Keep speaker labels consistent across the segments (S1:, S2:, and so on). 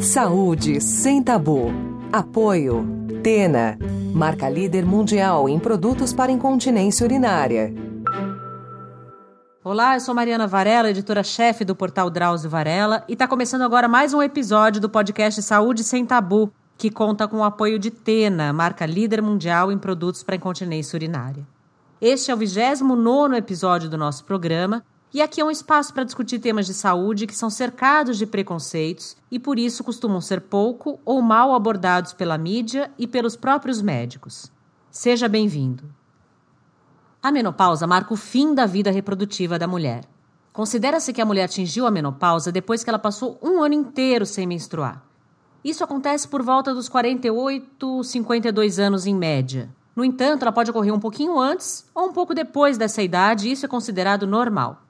S1: Saúde sem tabu. Apoio. Tena. Marca líder mundial em produtos para incontinência urinária.
S2: Olá, eu sou Mariana Varela, editora-chefe do portal Drauzio Varela, e está começando agora mais um episódio do podcast Saúde Sem Tabu, que conta com o apoio de Tena, marca líder mundial em produtos para incontinência urinária. Este é o 29 episódio do nosso programa e aqui é um espaço para discutir temas de saúde que são cercados de preconceitos e por isso costumam ser pouco ou mal abordados pela mídia e pelos próprios médicos. Seja bem-vindo. A menopausa marca o fim da vida reprodutiva da mulher. Considera-se que a mulher atingiu a menopausa depois que ela passou um ano inteiro sem menstruar. Isso acontece por volta dos 48, 52 anos em média. No entanto, ela pode ocorrer um pouquinho antes ou um pouco depois dessa idade, e isso é considerado normal.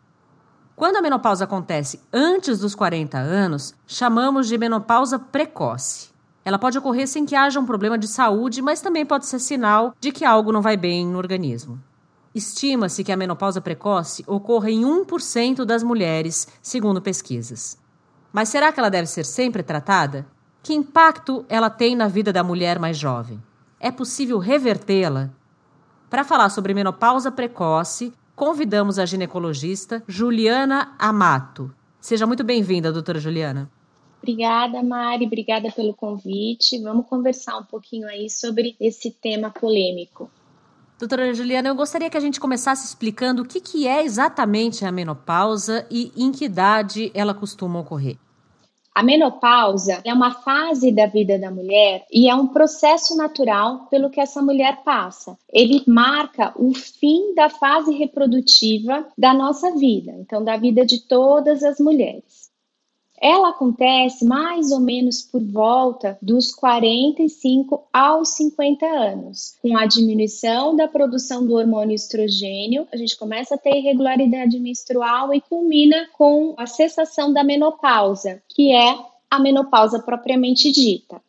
S2: Quando a menopausa acontece antes dos 40 anos, chamamos de menopausa precoce. Ela pode ocorrer sem que haja um problema de saúde, mas também pode ser sinal de que algo não vai bem no organismo. Estima-se que a menopausa precoce ocorra em 1% das mulheres, segundo pesquisas. Mas será que ela deve ser sempre tratada? Que impacto ela tem na vida da mulher mais jovem? É possível revertê-la? Para falar sobre menopausa precoce, convidamos a ginecologista Juliana Amato. Seja muito bem-vinda, doutora Juliana.
S3: Obrigada, Mari, obrigada pelo convite. Vamos conversar um pouquinho aí sobre esse tema polêmico.
S2: Doutora Juliana, eu gostaria que a gente começasse explicando o que, que é exatamente a menopausa e em que idade ela costuma ocorrer.
S3: A menopausa é uma fase da vida da mulher e é um processo natural pelo que essa mulher passa. Ele marca o fim da fase reprodutiva da nossa vida, então da vida de todas as mulheres. Ela acontece mais ou menos por volta dos 45 aos 50 anos. Com a diminuição da produção do hormônio estrogênio, a gente começa a ter irregularidade menstrual e culmina com a cessação da menopausa, que é a menopausa propriamente dita.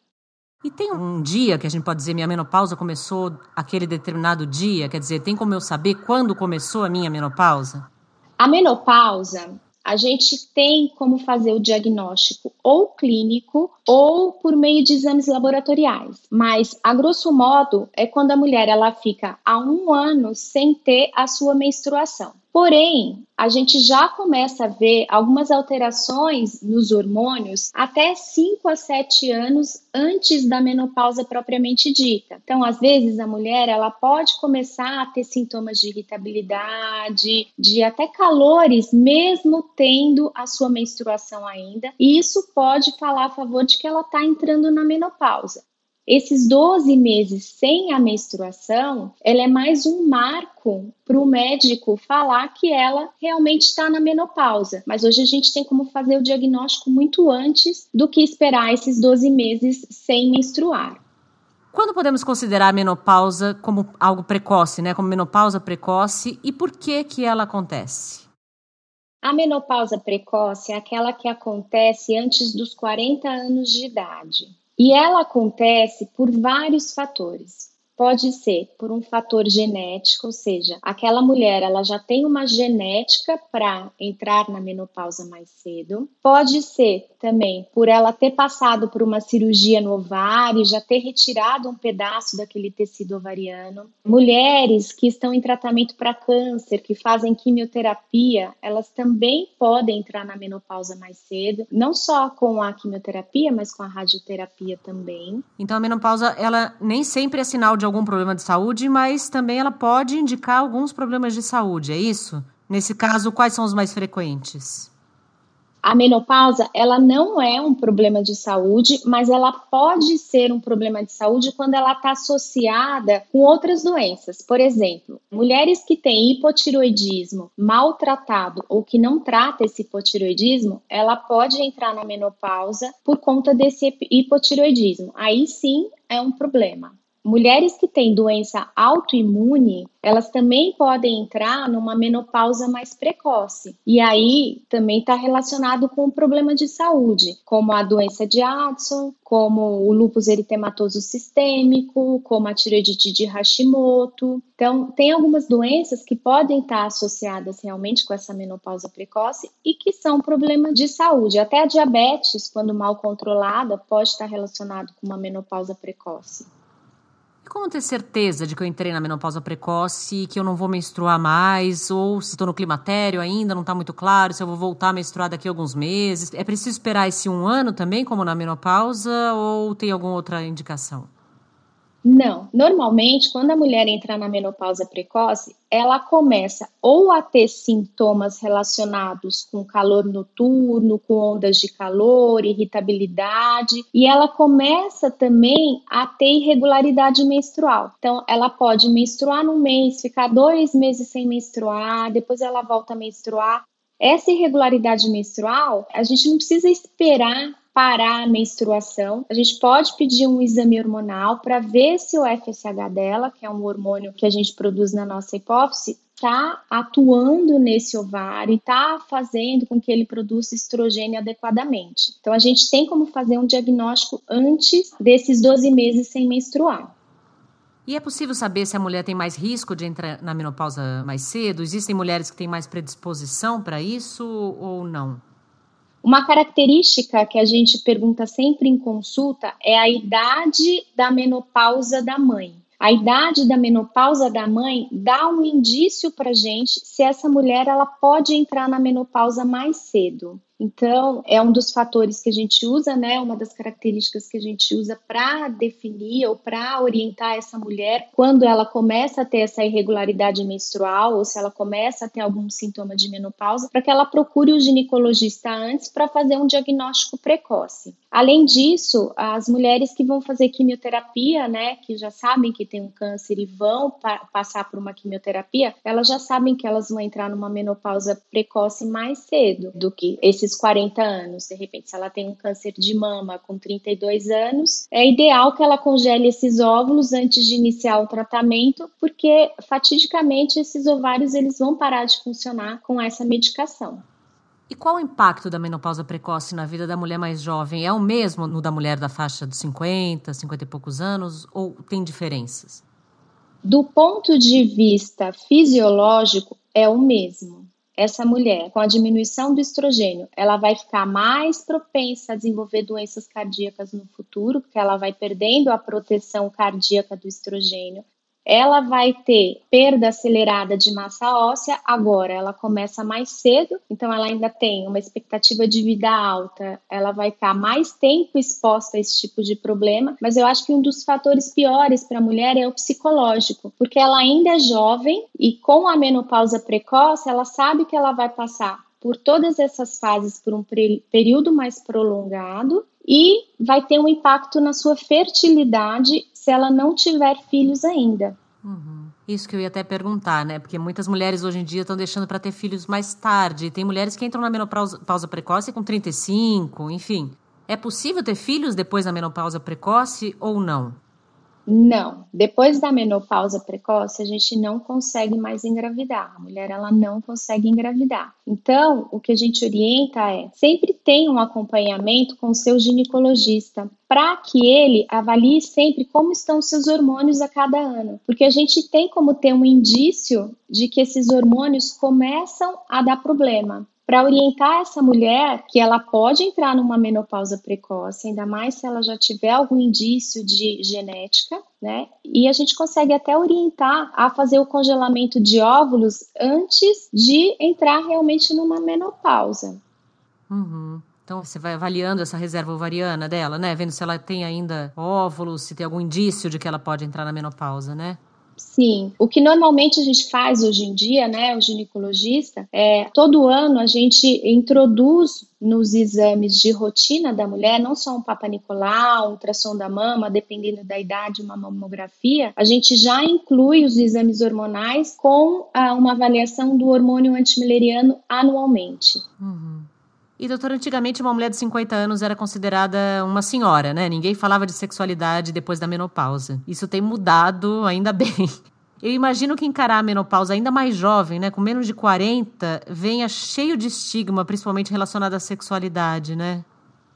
S2: E tem um dia que a gente pode dizer minha menopausa começou aquele determinado dia? Quer dizer, tem como eu saber quando começou a minha menopausa?
S3: A menopausa a gente tem como fazer o diagnóstico ou clínico ou por meio de exames laboratoriais. Mas, a grosso modo, é quando a mulher ela fica há um ano sem ter a sua menstruação. Porém, a gente já começa a ver algumas alterações nos hormônios até 5 a 7 anos antes da menopausa propriamente dita. Então, às vezes, a mulher ela pode começar a ter sintomas de irritabilidade, de até calores, mesmo tendo a sua menstruação ainda, e isso pode falar a favor de que ela está entrando na menopausa. Esses 12 meses sem a menstruação, ela é mais um marco para o médico falar que ela realmente está na menopausa. Mas hoje a gente tem como fazer o diagnóstico muito antes do que esperar esses 12 meses sem menstruar.
S2: Quando podemos considerar a menopausa como algo precoce, né? Como menopausa precoce e por que que ela acontece?
S3: A menopausa precoce é aquela que acontece antes dos 40 anos de idade. E ela acontece por vários fatores. Pode ser por um fator genético, ou seja, aquela mulher ela já tem uma genética para entrar na menopausa mais cedo. Pode ser também por ela ter passado por uma cirurgia no ovário, já ter retirado um pedaço daquele tecido ovariano. Mulheres que estão em tratamento para câncer, que fazem quimioterapia, elas também podem entrar na menopausa mais cedo, não só com a quimioterapia, mas com a radioterapia também.
S2: Então a menopausa ela nem sempre é sinal de algum problema de saúde, mas também ela pode indicar alguns problemas de saúde, é isso? Nesse caso, quais são os mais frequentes?
S3: A menopausa, ela não é um problema de saúde, mas ela pode ser um problema de saúde quando ela está associada com outras doenças. Por exemplo, mulheres que têm hipotiroidismo maltratado ou que não trata esse hipotiroidismo, ela pode entrar na menopausa por conta desse hipotiroidismo. Aí sim é um problema mulheres que têm doença autoimune, elas também podem entrar numa menopausa mais precoce. E aí também está relacionado com um problema de saúde, como a doença de Addison, como o lúpus eritematoso sistêmico, como a tireoidite de Hashimoto. Então, tem algumas doenças que podem estar associadas realmente com essa menopausa precoce e que são problemas de saúde. Até a diabetes, quando mal controlada, pode estar relacionado com uma menopausa precoce.
S2: Como ter certeza de que eu entrei na menopausa precoce, que eu não vou menstruar mais, ou se estou no climatério ainda, não está muito claro, se eu vou voltar a menstruar daqui a alguns meses? É preciso esperar esse um ano também, como na menopausa, ou tem alguma outra indicação?
S3: Não. Normalmente, quando a mulher entra na menopausa precoce, ela começa ou a ter sintomas relacionados com calor noturno, com ondas de calor, irritabilidade, e ela começa também a ter irregularidade menstrual. Então, ela pode menstruar no mês, ficar dois meses sem menstruar, depois ela volta a menstruar. Essa irregularidade menstrual, a gente não precisa esperar parar a menstruação. A gente pode pedir um exame hormonal para ver se o FSH dela, que é um hormônio que a gente produz na nossa hipófise, está atuando nesse ovário e está fazendo com que ele produza estrogênio adequadamente. Então, a gente tem como fazer um diagnóstico antes desses 12 meses sem menstruar.
S2: E é possível saber se a mulher tem mais risco de entrar na menopausa mais cedo? Existem mulheres que têm mais predisposição para isso ou não?
S3: Uma característica que a gente pergunta sempre em consulta é a idade da menopausa da mãe. A idade da menopausa da mãe dá um indício para gente se essa mulher ela pode entrar na menopausa mais cedo. Então, é um dos fatores que a gente usa, né? Uma das características que a gente usa para definir ou para orientar essa mulher quando ela começa a ter essa irregularidade menstrual ou se ela começa a ter algum sintoma de menopausa, para que ela procure o ginecologista antes para fazer um diagnóstico precoce. Além disso, as mulheres que vão fazer quimioterapia, né, que já sabem que tem um câncer e vão pa passar por uma quimioterapia, elas já sabem que elas vão entrar numa menopausa precoce mais cedo do que esses esses 40 anos. De repente, se ela tem um câncer de mama com 32 anos, é ideal que ela congele esses óvulos antes de iniciar o tratamento, porque fatidicamente esses ovários eles vão parar de funcionar com essa medicação.
S2: E qual o impacto da menopausa precoce na vida da mulher mais jovem? É o mesmo no da mulher da faixa dos 50, 50 e poucos anos, ou tem diferenças?
S3: Do ponto de vista fisiológico, é o mesmo essa mulher, com a diminuição do estrogênio, ela vai ficar mais propensa a desenvolver doenças cardíacas no futuro, porque ela vai perdendo a proteção cardíaca do estrogênio ela vai ter perda acelerada de massa óssea, agora ela começa mais cedo, então ela ainda tem uma expectativa de vida alta, ela vai estar mais tempo exposta a esse tipo de problema, mas eu acho que um dos fatores piores para a mulher é o psicológico, porque ela ainda é jovem e com a menopausa precoce, ela sabe que ela vai passar por todas essas fases por um período mais prolongado e vai ter um impacto na sua fertilidade se ela não tiver filhos ainda.
S2: Uhum. Isso que eu ia até perguntar, né? Porque muitas mulheres hoje em dia estão deixando para ter filhos mais tarde. Tem mulheres que entram na menopausa precoce com 35, enfim. É possível ter filhos depois da menopausa precoce ou não?
S3: Não, depois da menopausa precoce, a gente não consegue mais engravidar. A mulher ela não consegue engravidar. Então, o que a gente orienta é sempre tenha um acompanhamento com o seu ginecologista para que ele avalie sempre como estão os seus hormônios a cada ano, porque a gente tem como ter um indício de que esses hormônios começam a dar problema para orientar essa mulher que ela pode entrar numa menopausa precoce, ainda mais se ela já tiver algum indício de genética, né? E a gente consegue até orientar a fazer o congelamento de óvulos antes de entrar realmente numa menopausa.
S2: Uhum. Então você vai avaliando essa reserva ovariana dela, né? Vendo se ela tem ainda óvulos, se tem algum indício de que ela pode entrar na menopausa, né?
S3: Sim, o que normalmente a gente faz hoje em dia, né, o ginecologista, é todo ano a gente introduz nos exames de rotina da mulher, não só um Papa Nicolau, um ultrassom da mama, dependendo da idade, uma mamografia, a gente já inclui os exames hormonais com ah, uma avaliação do hormônio antimileriano anualmente.
S2: Uhum. E, doutor, antigamente uma mulher de 50 anos era considerada uma senhora, né? Ninguém falava de sexualidade depois da menopausa. Isso tem mudado, ainda bem. Eu imagino que encarar a menopausa ainda mais jovem, né, com menos de 40, venha cheio de estigma, principalmente relacionado à sexualidade, né?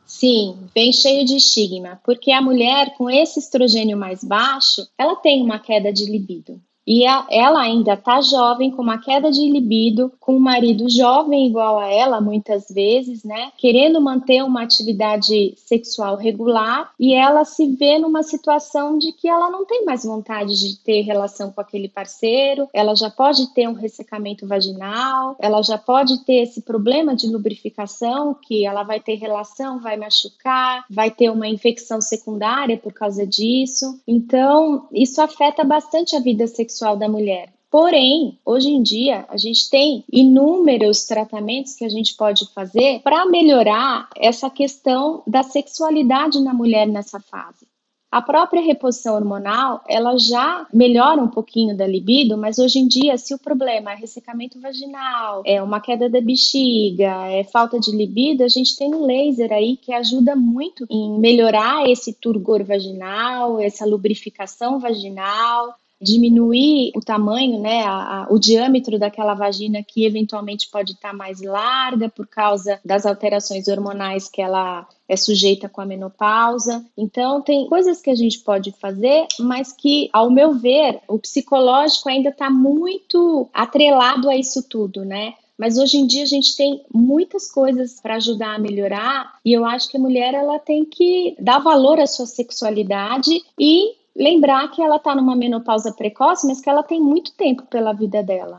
S3: Sim, vem cheio de estigma, porque a mulher com esse estrogênio mais baixo, ela tem uma queda de libido. E a, ela ainda está jovem, com uma queda de libido, com um marido jovem igual a ela, muitas vezes, né? Querendo manter uma atividade sexual regular e ela se vê numa situação de que ela não tem mais vontade de ter relação com aquele parceiro, ela já pode ter um ressecamento vaginal, ela já pode ter esse problema de lubrificação, que ela vai ter relação, vai machucar, vai ter uma infecção secundária por causa disso. Então, isso afeta bastante a vida sexual sexual da mulher. Porém, hoje em dia, a gente tem inúmeros tratamentos que a gente pode fazer para melhorar essa questão da sexualidade na mulher nessa fase. A própria reposição hormonal, ela já melhora um pouquinho da libido, mas hoje em dia, se o problema é ressecamento vaginal, é uma queda da bexiga, é falta de libido, a gente tem um laser aí que ajuda muito em melhorar esse turgor vaginal, essa lubrificação vaginal, diminuir o tamanho, né, a, a, o diâmetro daquela vagina que eventualmente pode estar tá mais larga por causa das alterações hormonais que ela é sujeita com a menopausa. Então, tem coisas que a gente pode fazer, mas que, ao meu ver, o psicológico ainda está muito atrelado a isso tudo, né? Mas hoje em dia a gente tem muitas coisas para ajudar a melhorar e eu acho que a mulher ela tem que dar valor à sua sexualidade e lembrar que ela está numa menopausa precoce, mas que ela tem muito tempo pela vida dela.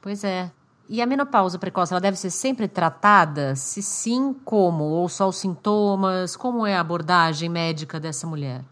S2: Pois é. E a menopausa precoce, ela deve ser sempre tratada? Se sim, como? Ou só os sintomas? Como é a abordagem médica dessa mulher?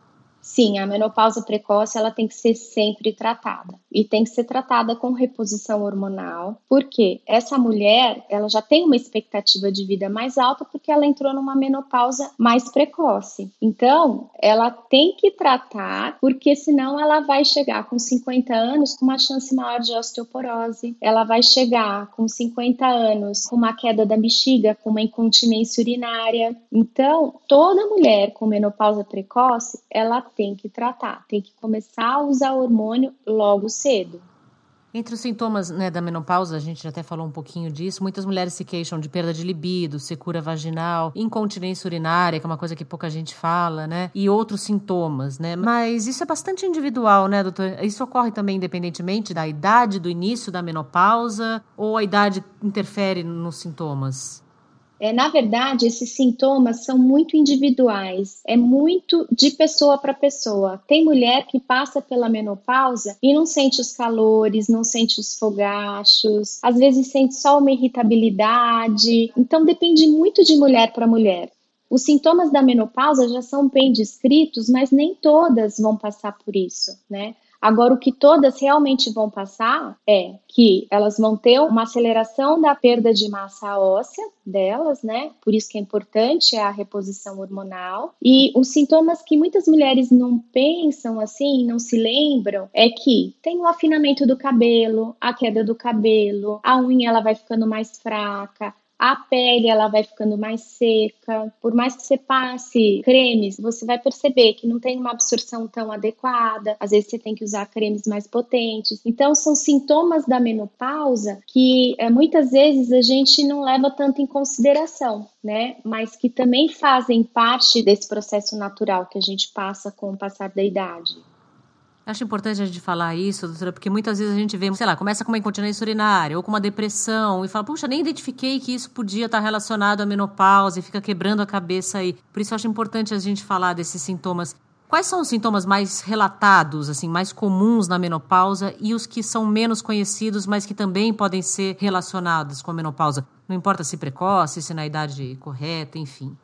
S3: Sim, a menopausa precoce ela tem que ser sempre tratada e tem que ser tratada com reposição hormonal, porque essa mulher ela já tem uma expectativa de vida mais alta porque ela entrou numa menopausa mais precoce. Então, ela tem que tratar, porque senão ela vai chegar com 50 anos com uma chance maior de osteoporose. Ela vai chegar com 50 anos com uma queda da bexiga, com uma incontinência urinária. Então, toda mulher com menopausa precoce, ela tem que tratar, tem que começar a usar hormônio logo cedo.
S2: Entre os sintomas né, da menopausa, a gente até falou um pouquinho disso, muitas mulheres se queixam de perda de libido, secura vaginal, incontinência urinária, que é uma coisa que pouca gente fala, né? E outros sintomas, né? Mas isso é bastante individual, né, doutor? Isso ocorre também independentemente da idade do início da menopausa ou a idade interfere nos sintomas?
S3: É, na verdade, esses sintomas são muito individuais, é muito de pessoa para pessoa. Tem mulher que passa pela menopausa e não sente os calores, não sente os fogachos, às vezes sente só uma irritabilidade. Então, depende muito de mulher para mulher. Os sintomas da menopausa já são bem descritos, mas nem todas vão passar por isso, né? Agora, o que todas realmente vão passar é que elas vão ter uma aceleração da perda de massa óssea delas, né? Por isso que é importante a reposição hormonal. E os sintomas que muitas mulheres não pensam assim, não se lembram, é que tem o afinamento do cabelo, a queda do cabelo, a unha ela vai ficando mais fraca, a pele ela vai ficando mais seca. Por mais que você passe cremes, você vai perceber que não tem uma absorção tão adequada. Às vezes você tem que usar cremes mais potentes. Então são sintomas da menopausa que é, muitas vezes a gente não leva tanto em consideração, né? Mas que também fazem parte desse processo natural que a gente passa com o passar da idade.
S2: Acho importante a gente falar isso, doutora, porque muitas vezes a gente vê, sei lá, começa com uma incontinência urinária ou com uma depressão e fala, puxa, nem identifiquei que isso podia estar relacionado à menopausa e fica quebrando a cabeça aí. Por isso acho importante a gente falar desses sintomas. Quais são os sintomas mais relatados, assim, mais comuns na menopausa e os que são menos conhecidos, mas que também podem ser relacionados com a menopausa? Não importa se precoce, se na idade correta, enfim.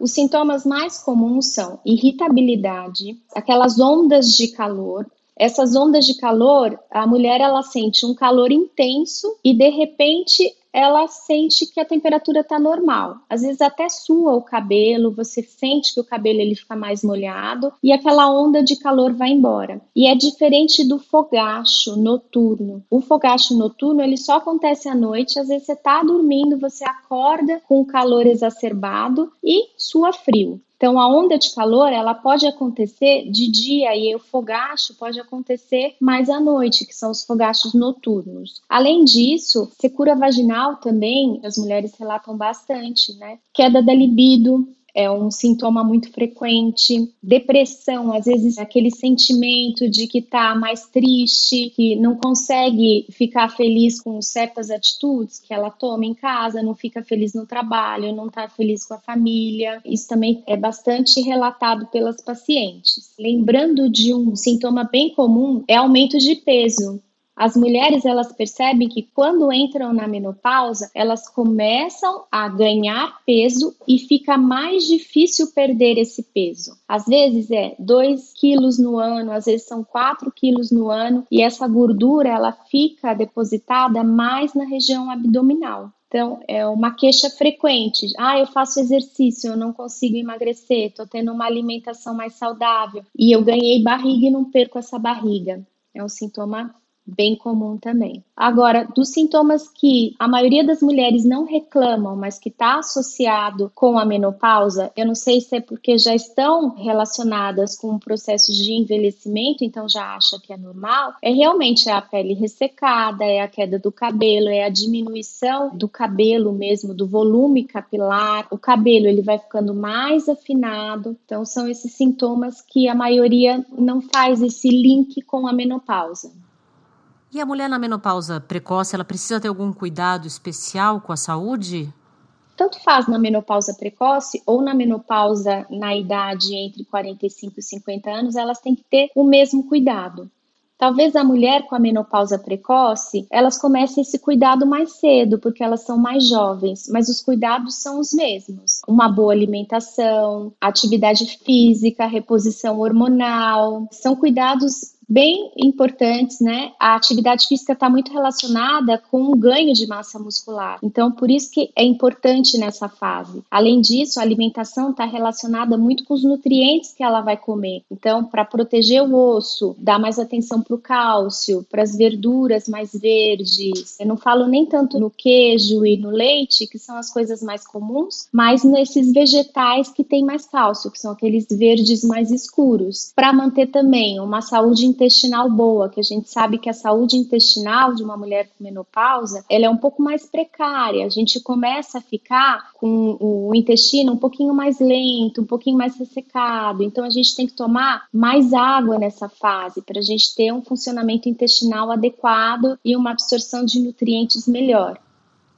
S3: Os sintomas mais comuns são irritabilidade, aquelas ondas de calor. Essas ondas de calor, a mulher ela sente um calor intenso e de repente ela sente que a temperatura está normal. Às vezes até sua o cabelo, você sente que o cabelo ele fica mais molhado e aquela onda de calor vai embora. E é diferente do fogacho noturno. O fogacho noturno ele só acontece à noite, às vezes você está dormindo, você acorda com o calor exacerbado e sua frio. Então, a onda de calor, ela pode acontecer de dia e o fogacho pode acontecer mais à noite, que são os fogachos noturnos. Além disso, secura vaginal também, as mulheres relatam bastante, né? Queda da libido, é um sintoma muito frequente. Depressão, às vezes aquele sentimento de que está mais triste, que não consegue ficar feliz com certas atitudes que ela toma em casa, não fica feliz no trabalho, não está feliz com a família. Isso também é bastante relatado pelas pacientes. Lembrando de um sintoma bem comum é aumento de peso. As mulheres elas percebem que quando entram na menopausa, elas começam a ganhar peso e fica mais difícil perder esse peso. Às vezes é 2 quilos no ano, às vezes são 4 quilos no ano, e essa gordura ela fica depositada mais na região abdominal. Então, é uma queixa frequente. Ah, eu faço exercício, eu não consigo emagrecer, estou tendo uma alimentação mais saudável e eu ganhei barriga e não perco essa barriga. É um sintoma bem comum também. Agora, dos sintomas que a maioria das mulheres não reclamam, mas que está associado com a menopausa, eu não sei se é porque já estão relacionadas com processos de envelhecimento, então já acha que é normal, é realmente a pele ressecada, é a queda do cabelo, é a diminuição do cabelo mesmo, do volume capilar, o cabelo ele vai ficando mais afinado, então são esses sintomas que a maioria não faz esse link com a menopausa.
S2: E a mulher na menopausa precoce, ela precisa ter algum cuidado especial com a saúde?
S3: Tanto faz na menopausa precoce ou na menopausa na idade entre 45 e 50 anos, elas têm que ter o mesmo cuidado. Talvez a mulher com a menopausa precoce, elas comecem esse cuidado mais cedo, porque elas são mais jovens, mas os cuidados são os mesmos. Uma boa alimentação, atividade física, reposição hormonal, são cuidados bem importantes, né? A atividade física está muito relacionada com o ganho de massa muscular. Então, por isso que é importante nessa fase. Além disso, a alimentação está relacionada muito com os nutrientes que ela vai comer. Então, para proteger o osso, dar mais atenção para o cálcio, para as verduras mais verdes. Eu não falo nem tanto no queijo e no leite, que são as coisas mais comuns, mas nesses vegetais que têm mais cálcio, que são aqueles verdes mais escuros, para manter também uma saúde intestinal boa, que a gente sabe que a saúde intestinal de uma mulher com menopausa, ela é um pouco mais precária. A gente começa a ficar com o intestino um pouquinho mais lento, um pouquinho mais ressecado. Então a gente tem que tomar mais água nessa fase para a gente ter um funcionamento intestinal adequado e uma absorção de nutrientes melhor.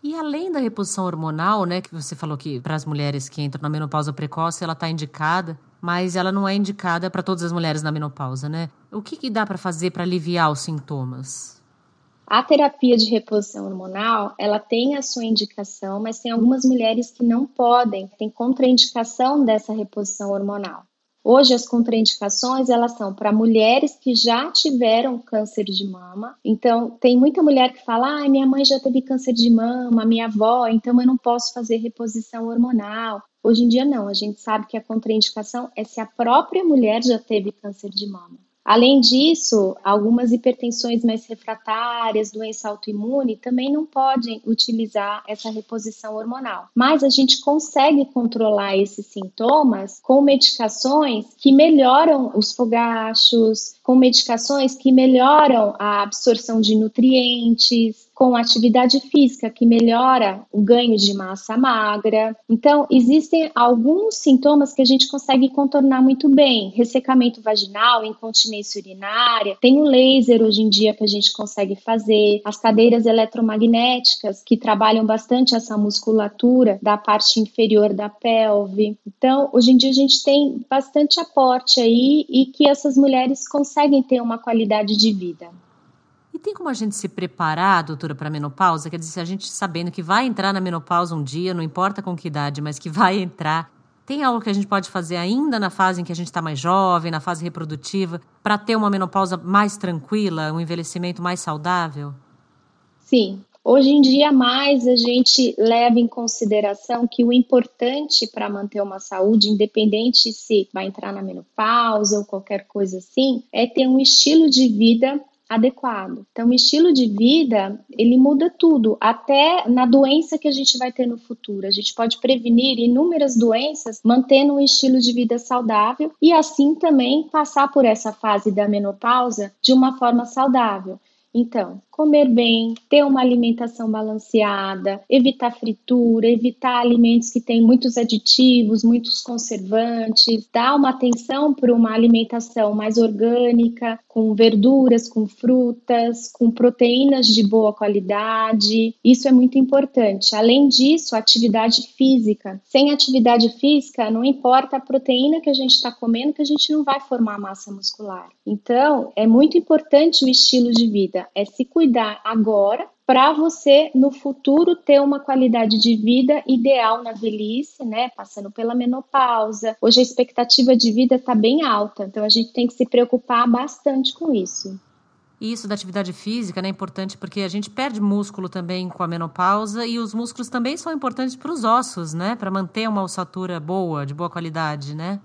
S2: E além da reposição hormonal, né, que você falou que para as mulheres que entram na menopausa precoce ela está indicada, mas ela não é indicada para todas as mulheres na menopausa, né? O que, que dá para fazer para aliviar os sintomas?
S3: A terapia de reposição hormonal, ela tem a sua indicação, mas tem algumas mulheres que não podem, tem contraindicação dessa reposição hormonal. Hoje as contraindicações elas são para mulheres que já tiveram câncer de mama. Então tem muita mulher que fala: "Ah, minha mãe já teve câncer de mama, minha avó, então eu não posso fazer reposição hormonal". Hoje em dia não, a gente sabe que a contraindicação é se a própria mulher já teve câncer de mama. Além disso, algumas hipertensões mais refratárias, doença autoimune, também não podem utilizar essa reposição hormonal. Mas a gente consegue controlar esses sintomas com medicações que melhoram os fogachos, com medicações que melhoram a absorção de nutrientes, com atividade física que melhora o ganho de massa magra. Então, existem alguns sintomas que a gente consegue contornar muito bem: ressecamento vaginal, incontinência urinária. Tem o laser hoje em dia que a gente consegue fazer, as cadeiras eletromagnéticas que trabalham bastante essa musculatura da parte inferior da pelve. Então, hoje em dia a gente tem bastante aporte aí e que essas mulheres conseguem ter uma qualidade de vida
S2: tem como a gente se preparar, doutora, para a menopausa? Quer dizer, se a gente sabendo que vai entrar na menopausa um dia, não importa com que idade, mas que vai entrar, tem algo que a gente pode fazer ainda na fase em que a gente está mais jovem, na fase reprodutiva, para ter uma menopausa mais tranquila, um envelhecimento mais saudável?
S3: Sim. Hoje em dia, mais a gente leva em consideração que o importante para manter uma saúde, independente se vai entrar na menopausa ou qualquer coisa assim, é ter um estilo de vida adequado. Então, o estilo de vida, ele muda tudo, até na doença que a gente vai ter no futuro. A gente pode prevenir inúmeras doenças mantendo um estilo de vida saudável e assim também passar por essa fase da menopausa de uma forma saudável. Então, comer bem, ter uma alimentação balanceada, evitar fritura, evitar alimentos que têm muitos aditivos, muitos conservantes, dar uma atenção para uma alimentação mais orgânica, com verduras, com frutas, com proteínas de boa qualidade. Isso é muito importante. Além disso, atividade física. Sem atividade física, não importa a proteína que a gente está comendo, que a gente não vai formar massa muscular. Então, é muito importante o estilo de vida, é se cuidar agora para você no futuro ter uma qualidade de vida ideal na velhice, né? Passando pela menopausa. Hoje a expectativa de vida está bem alta, então a gente tem que se preocupar bastante com isso.
S2: Isso da atividade física né, é importante porque a gente perde músculo também com a menopausa e os músculos também são importantes para os ossos, né? Para manter uma ossatura boa, de boa qualidade, né?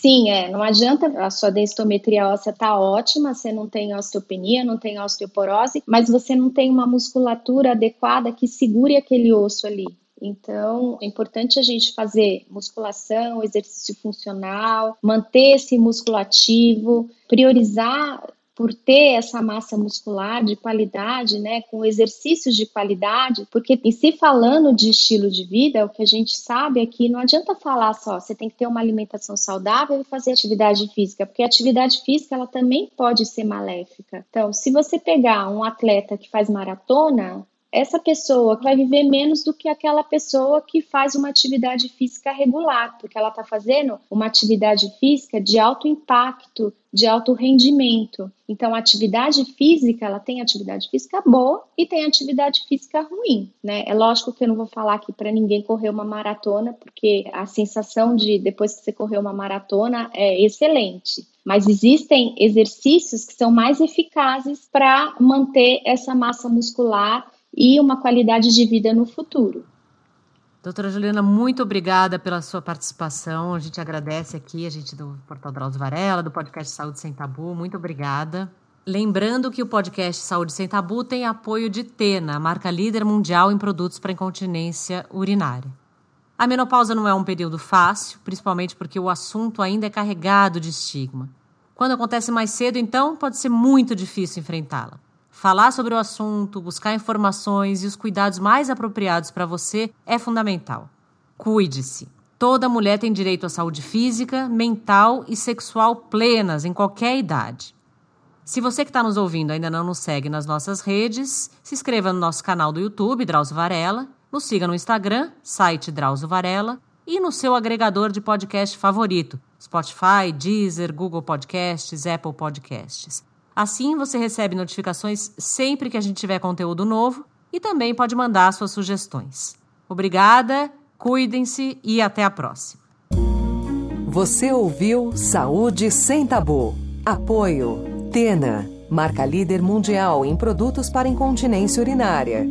S3: Sim, é. Não adianta a sua densitometria óssea tá ótima, você não tem osteopenia, não tem osteoporose, mas você não tem uma musculatura adequada que segure aquele osso ali. Então, é importante a gente fazer musculação, exercício funcional, manter esse músculo ativo, priorizar por ter essa massa muscular de qualidade, né, com exercícios de qualidade, porque em se falando de estilo de vida, o que a gente sabe é que não adianta falar só, você tem que ter uma alimentação saudável e fazer atividade física, porque a atividade física ela também pode ser maléfica. Então, se você pegar um atleta que faz maratona, essa pessoa vai viver menos do que aquela pessoa que faz uma atividade física regular, porque ela está fazendo uma atividade física de alto impacto, de alto rendimento. Então, a atividade física, ela tem atividade física boa e tem atividade física ruim, né? É lógico que eu não vou falar aqui para ninguém correr uma maratona, porque a sensação de depois que você correu uma maratona é excelente. Mas existem exercícios que são mais eficazes para manter essa massa muscular e uma qualidade de vida no futuro.
S2: Doutora Juliana, muito obrigada pela sua participação. A gente agradece aqui, a gente do Portal Drauzio Varela, do podcast Saúde Sem Tabu. Muito obrigada. Lembrando que o podcast Saúde Sem Tabu tem apoio de Tena, marca líder mundial em produtos para incontinência urinária. A menopausa não é um período fácil, principalmente porque o assunto ainda é carregado de estigma. Quando acontece mais cedo, então, pode ser muito difícil enfrentá-la. Falar sobre o assunto, buscar informações e os cuidados mais apropriados para você é fundamental. Cuide-se. Toda mulher tem direito à saúde física, mental e sexual plenas em qualquer idade. Se você que está nos ouvindo ainda não nos segue nas nossas redes, se inscreva no nosso canal do YouTube, Drauzio Varela, nos siga no Instagram, site Drauzio Varela, e no seu agregador de podcast favorito, Spotify, Deezer, Google Podcasts, Apple Podcasts. Assim você recebe notificações sempre que a gente tiver conteúdo novo e também pode mandar suas sugestões. Obrigada, cuidem-se e até a próxima.
S1: Você ouviu Saúde Sem Tabu. Apoio Tena, marca líder mundial em produtos para incontinência urinária.